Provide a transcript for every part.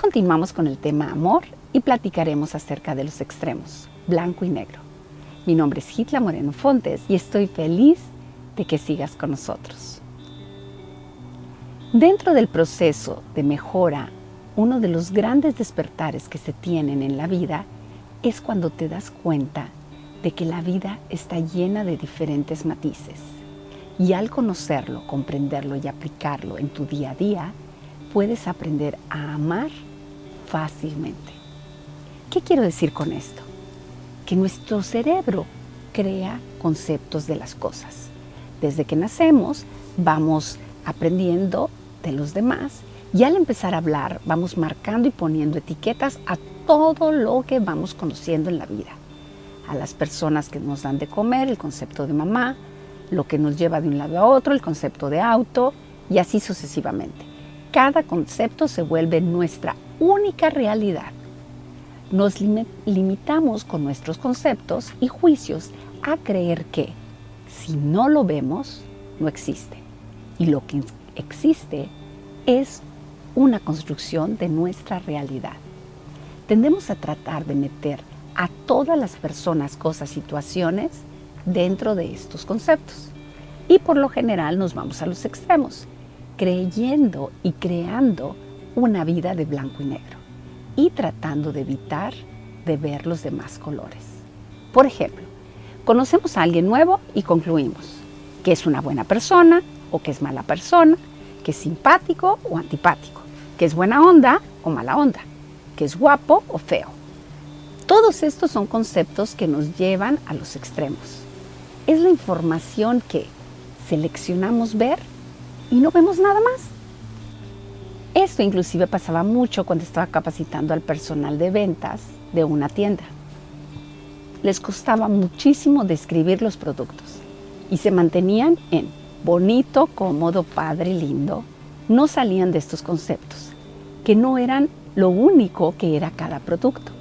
Continuamos con el tema amor y platicaremos acerca de los extremos, blanco y negro. Mi nombre es Hitla Moreno Fontes y estoy feliz de que sigas con nosotros. Dentro del proceso de mejora, uno de los grandes despertares que se tienen en la vida es cuando te das cuenta de que la vida está llena de diferentes matices. Y al conocerlo, comprenderlo y aplicarlo en tu día a día, puedes aprender a amar fácilmente. ¿Qué quiero decir con esto? Que nuestro cerebro crea conceptos de las cosas. Desde que nacemos vamos aprendiendo de los demás y al empezar a hablar vamos marcando y poniendo etiquetas a todo lo que vamos conociendo en la vida. A las personas que nos dan de comer, el concepto de mamá, lo que nos lleva de un lado a otro, el concepto de auto y así sucesivamente cada concepto se vuelve nuestra única realidad. Nos limitamos con nuestros conceptos y juicios a creer que si no lo vemos, no existe. Y lo que existe es una construcción de nuestra realidad. Tendemos a tratar de meter a todas las personas, cosas, situaciones dentro de estos conceptos. Y por lo general nos vamos a los extremos creyendo y creando una vida de blanco y negro y tratando de evitar de ver los demás colores. Por ejemplo, conocemos a alguien nuevo y concluimos que es una buena persona o que es mala persona, que es simpático o antipático, que es buena onda o mala onda, que es guapo o feo. Todos estos son conceptos que nos llevan a los extremos. Es la información que seleccionamos ver y no vemos nada más. Esto inclusive pasaba mucho cuando estaba capacitando al personal de ventas de una tienda. Les costaba muchísimo describir los productos y se mantenían en bonito, cómodo, padre, lindo. No salían de estos conceptos, que no eran lo único que era cada producto.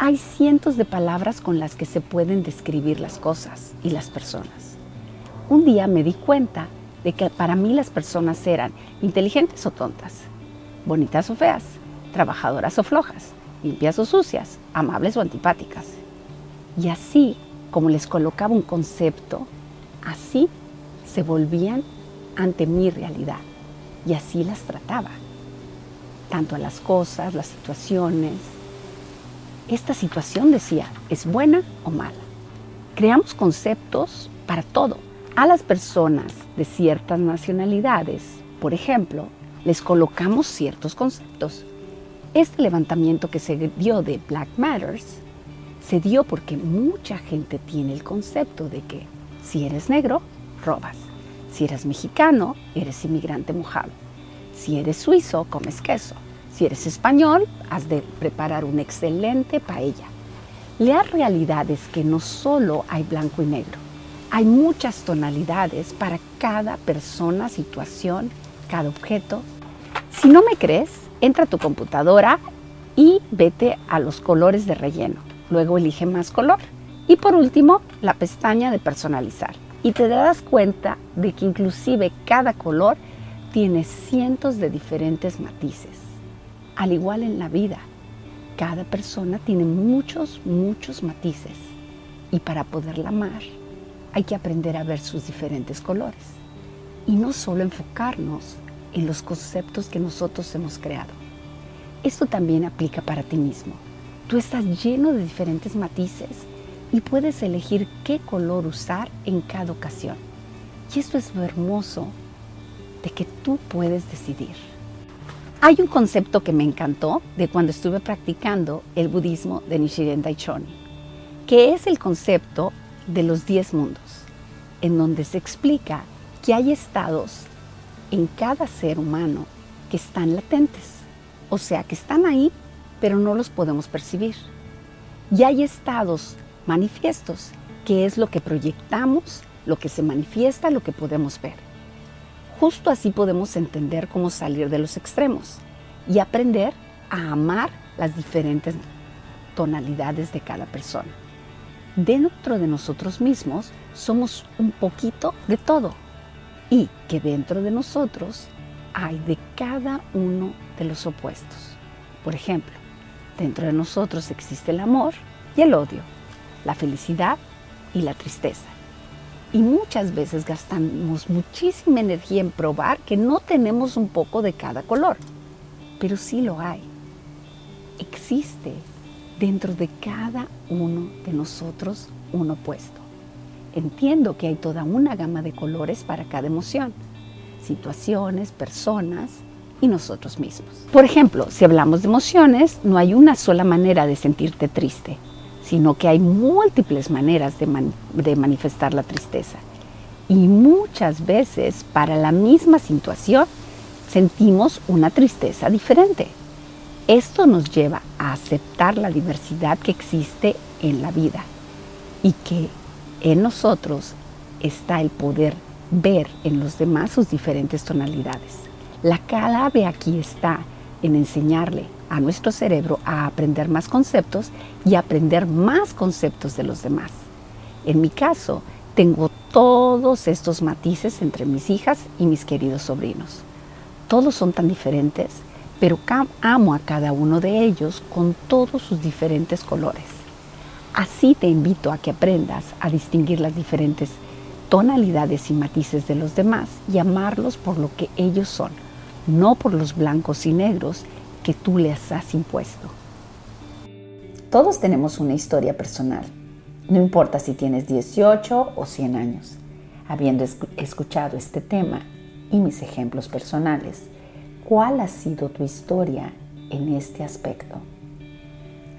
Hay cientos de palabras con las que se pueden describir las cosas y las personas. Un día me di cuenta de que para mí las personas eran inteligentes o tontas, bonitas o feas, trabajadoras o flojas, limpias o sucias, amables o antipáticas. Y así, como les colocaba un concepto, así se volvían ante mi realidad y así las trataba, tanto a las cosas, las situaciones. Esta situación, decía, es buena o mala. Creamos conceptos para todo a las personas de ciertas nacionalidades, por ejemplo, les colocamos ciertos conceptos. Este levantamiento que se dio de Black Matters se dio porque mucha gente tiene el concepto de que si eres negro, robas. Si eres mexicano, eres inmigrante mojado. Si eres suizo, comes queso. Si eres español, has de preparar un excelente paella. La realidad es que no solo hay blanco y negro hay muchas tonalidades para cada persona, situación, cada objeto. Si no me crees, entra a tu computadora y vete a los colores de relleno. Luego elige más color. Y por último, la pestaña de personalizar. Y te darás cuenta de que inclusive cada color tiene cientos de diferentes matices. Al igual en la vida, cada persona tiene muchos, muchos matices. Y para poderla amar, hay que aprender a ver sus diferentes colores y no solo enfocarnos en los conceptos que nosotros hemos creado. Esto también aplica para ti mismo. Tú estás lleno de diferentes matices y puedes elegir qué color usar en cada ocasión. Y esto es lo hermoso de que tú puedes decidir. Hay un concepto que me encantó de cuando estuve practicando el budismo de Nichiren Daichoni, que es el concepto de los diez mundos, en donde se explica que hay estados en cada ser humano que están latentes, o sea, que están ahí, pero no los podemos percibir. Y hay estados manifiestos, que es lo que proyectamos, lo que se manifiesta, lo que podemos ver. Justo así podemos entender cómo salir de los extremos y aprender a amar las diferentes tonalidades de cada persona dentro de nosotros mismos somos un poquito de todo y que dentro de nosotros hay de cada uno de los opuestos. Por ejemplo, dentro de nosotros existe el amor y el odio, la felicidad y la tristeza. Y muchas veces gastamos muchísima energía en probar que no tenemos un poco de cada color, pero sí lo hay. Existe dentro de cada uno de nosotros un opuesto. Entiendo que hay toda una gama de colores para cada emoción, situaciones, personas y nosotros mismos. Por ejemplo, si hablamos de emociones, no hay una sola manera de sentirte triste sino que hay múltiples maneras de, manifestar la tristeza. Y muchas veces para la misma situación sentimos una tristeza diferente. Esto nos lleva a aceptar la diversidad que existe en la vida y que en nosotros está el poder ver en los demás sus diferentes tonalidades. La clave aquí está en enseñarle a nuestro cerebro a aprender más conceptos y aprender más conceptos de los demás. En mi caso, tengo todos estos matices entre mis hijas y mis queridos sobrinos. Todos son tan diferentes, pero amo a cada uno de ellos con todos sus diferentes colores. Así te invito a que aprendas a distinguir las diferentes tonalidades y matices de los demás y amarlos por lo que ellos son, no por los blancos y negros que tú les has impuesto. Todos tenemos una historia personal, no importa si tienes 18 o 100 años. Habiendo escuchado este tema y mis ejemplos personales, ¿cuál ha sido tu historia en este aspecto?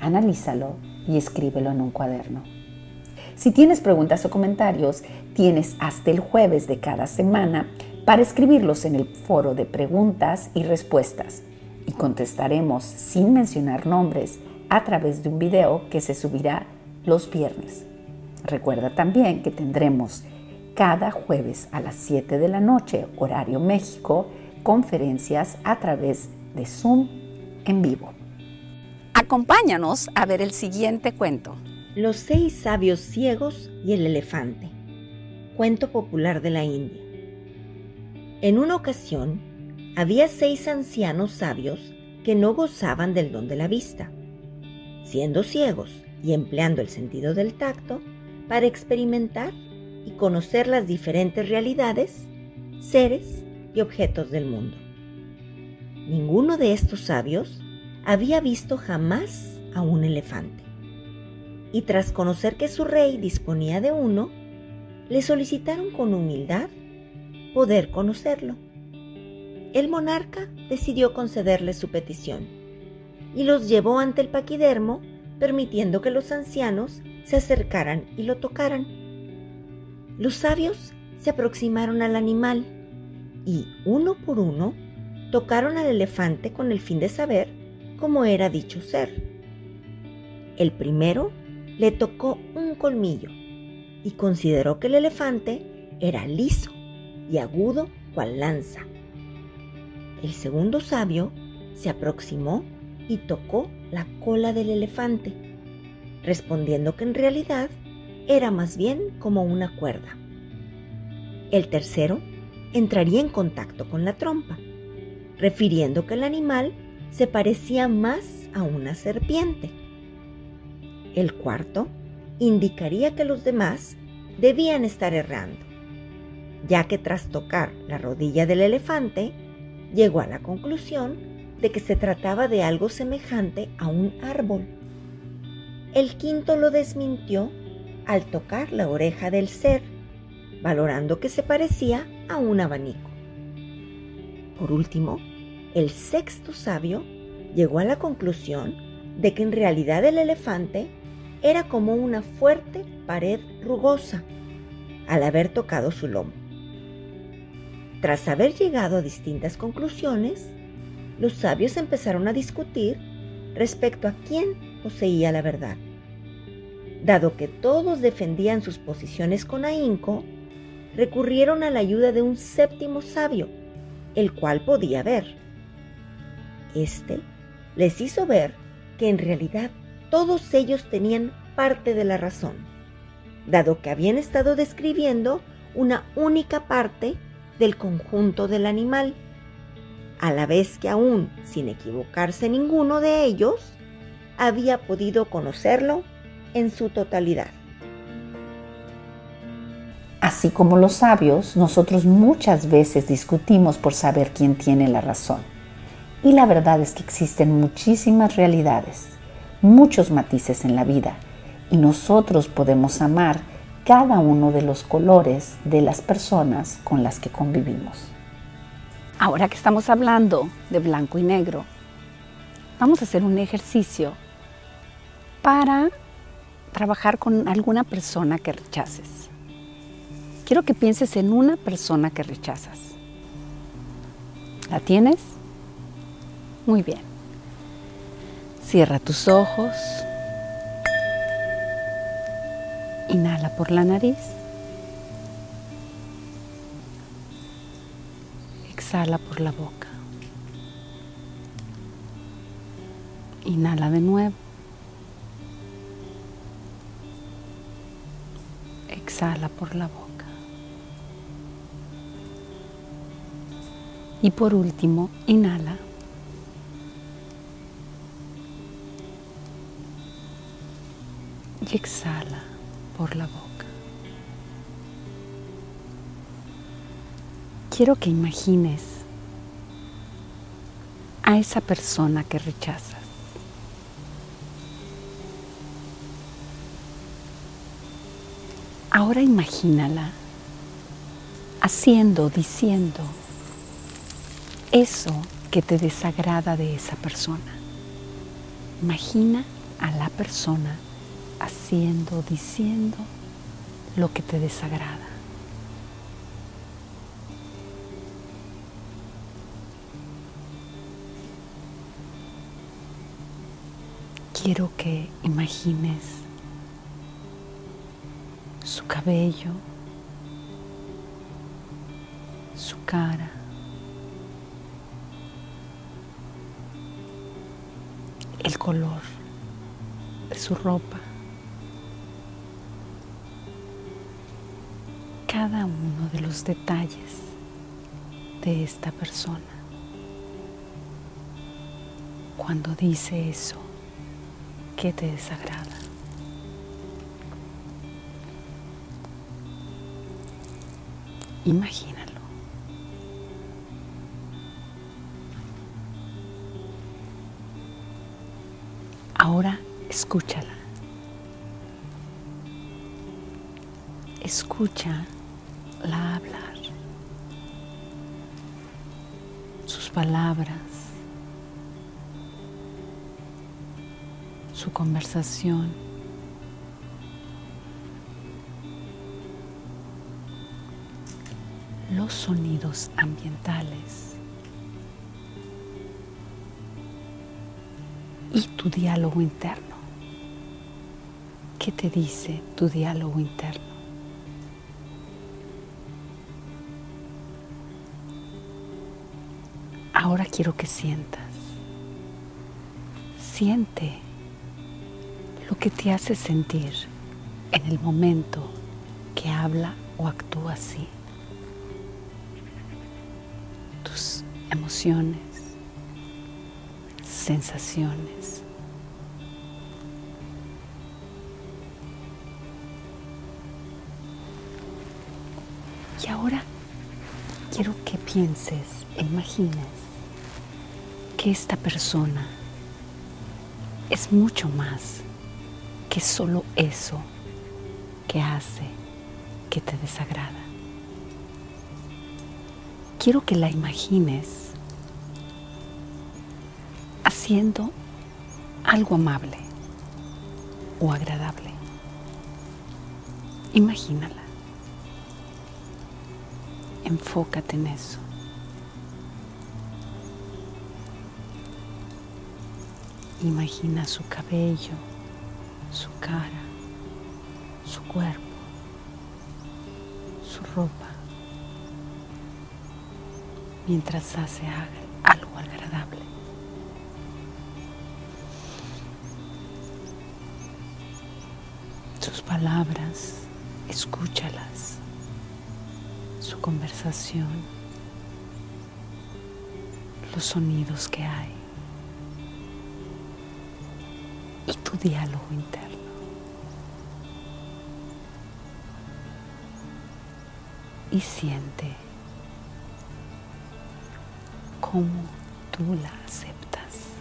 Analízalo y escríbelo en un cuaderno. Si tienes preguntas o comentarios, tienes hasta el jueves de cada semana para escribirlos en el foro de preguntas y respuestas y contestaremos sin mencionar nombres a través de un video que se subirá los viernes. Recuerda también que tendremos cada jueves a las 7 de la noche, horario México, conferencias a través de Zoom en vivo. Acompáñanos a ver el siguiente cuento. Los seis sabios ciegos y el elefante. Cuento popular de la India. En una ocasión, había seis ancianos sabios que no gozaban del don de la vista, siendo ciegos y empleando el sentido del tacto para experimentar y conocer las diferentes realidades, seres y objetos del mundo. Ninguno de estos sabios había visto jamás a un elefante. Y tras conocer que su rey disponía de uno, le solicitaron con humildad poder conocerlo el monarca decidió concederle su petición y los llevó ante el paquidermo, permitiendo que los ancianos se acercaran y lo tocaran. Los sabios se aproximaron al animal y, uno por uno, tocaron al elefante con el fin de saber cómo era dicho ser. El primero le tocó un colmillo y consideró que el elefante era liso y agudo cual lanza. El segundo sabio se aproximó y tocó la cola del elefante, respondiendo que en realidad era más bien como una cuerda. El tercero entraría en contacto con la trompa, refiriendo que el animal se parecía más a una serpiente. El cuarto indicaría que los demás debían estar errando, ya que tras tocar la rodilla del elefante, llegó a la conclusión de que se trataba de algo semejante a un árbol. El quinto lo desmintió al tocar la oreja del ser, valorando que se parecía a un abanico. Por último, el sexto sabio llegó a la conclusión de que en realidad el elefante era como una fuerte pared rugosa al haber tocado su lomo. Tras haber llegado a distintas conclusiones, los sabios empezaron a discutir respecto a quién poseía la verdad. Dado que todos defendían sus posiciones con ahínco, recurrieron a la ayuda de un séptimo sabio, el cual podía ver. Este les hizo ver que en realidad todos ellos tenían parte de la razón, dado que habían estado describiendo una única parte del conjunto del animal, a la vez que aún sin equivocarse ninguno de ellos, había podido conocerlo en su totalidad. Así como los sabios, nosotros muchas veces discutimos por saber quién tiene la razón. Y la verdad es que existen muchísimas realidades, muchos matices en la vida, y nosotros podemos amar cada uno de los colores de las personas con las que convivimos. Ahora que estamos hablando de blanco y negro, vamos a hacer un ejercicio para trabajar con alguna persona que rechaces. Quiero que pienses en una persona que rechazas. ¿La tienes? Muy bien. Cierra tus ojos. Inhala por la nariz. Exhala por la boca. Inhala de nuevo. Exhala por la boca. Y por último, inhala. Y exhala por la boca. Quiero que imagines a esa persona que rechazas. Ahora imagínala haciendo, diciendo, eso que te desagrada de esa persona. Imagina a la persona haciendo, diciendo lo que te desagrada. Quiero que imagines su cabello, su cara, el color de su ropa. Cada uno de los detalles de esta persona. Cuando dice eso, que te desagrada? Imagínalo. Ahora escúchala. Escúchala hablar. Sus palabras. Su conversación. Los sonidos ambientales. Y tu diálogo interno. ¿Qué te dice tu diálogo interno? Ahora quiero que sientas. Siente lo que te hace sentir en el momento que habla o actúa así. Tus emociones, sensaciones. Y ahora quiero que pienses e imagines que esta persona es mucho más que solo eso que hace que te desagrada. Quiero que la imagines haciendo algo amable o agradable. Imagínala. Enfócate en eso. Imagina su cabello, su cara, su cuerpo, su ropa, mientras hace algo agradable. Palabras, escúchalas, su conversación, los sonidos que hay y tu diálogo interno. Y siente cómo tú la aceptas,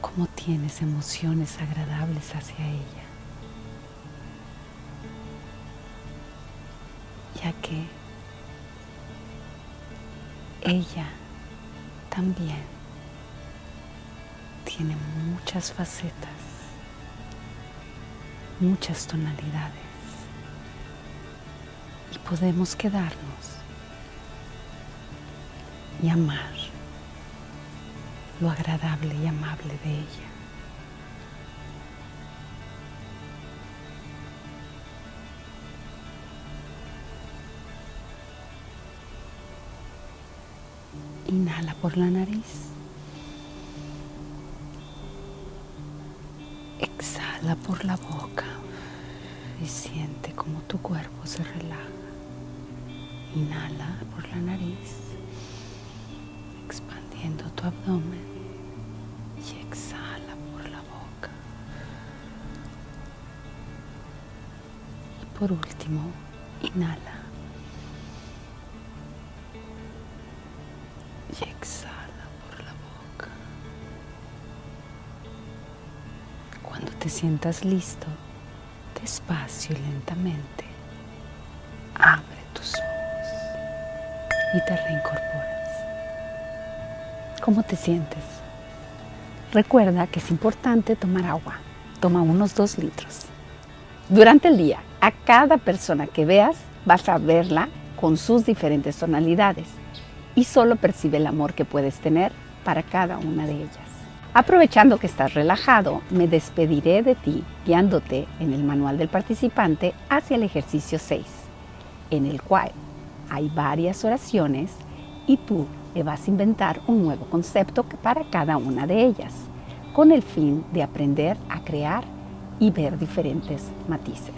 cómo tienes emociones agradables hacia ella, ella también tiene muchas facetas, muchas tonalidades y podemos quedarnos y amar lo agradable y amable de ella. Inhala por la nariz. Exhala por la boca y siente como tu cuerpo se relaja. Inhala por la nariz, expandiendo tu abdomen y exhala por la boca. Y por último, inhala. Y exhala por la boca. Cuando te sientas listo, despacio y lentamente, abre tus ojos y te reincorporas. ¿Cómo te sientes? Recuerda que es importante tomar agua. Toma unos dos litros. Durante el día, a cada persona que veas, vas a verla con sus diferentes tonalidades y solo percibe el amor que puedes tener para cada una de ellas. Aprovechando que estás relajado, me despediré de ti guiándote en el manual del participante hacia el ejercicio 6, en el cual hay varias oraciones y tú le vas a inventar un nuevo concepto para cada una de ellas, con el fin de aprender a crear y ver diferentes matices.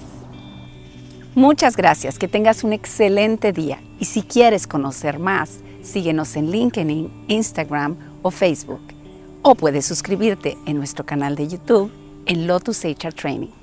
Muchas gracias, que tengas un excelente día y si quieres conocer más, síguenos en LinkedIn, Instagram o Facebook o puedes suscribirte en nuestro canal de YouTube en Lotus HR Training.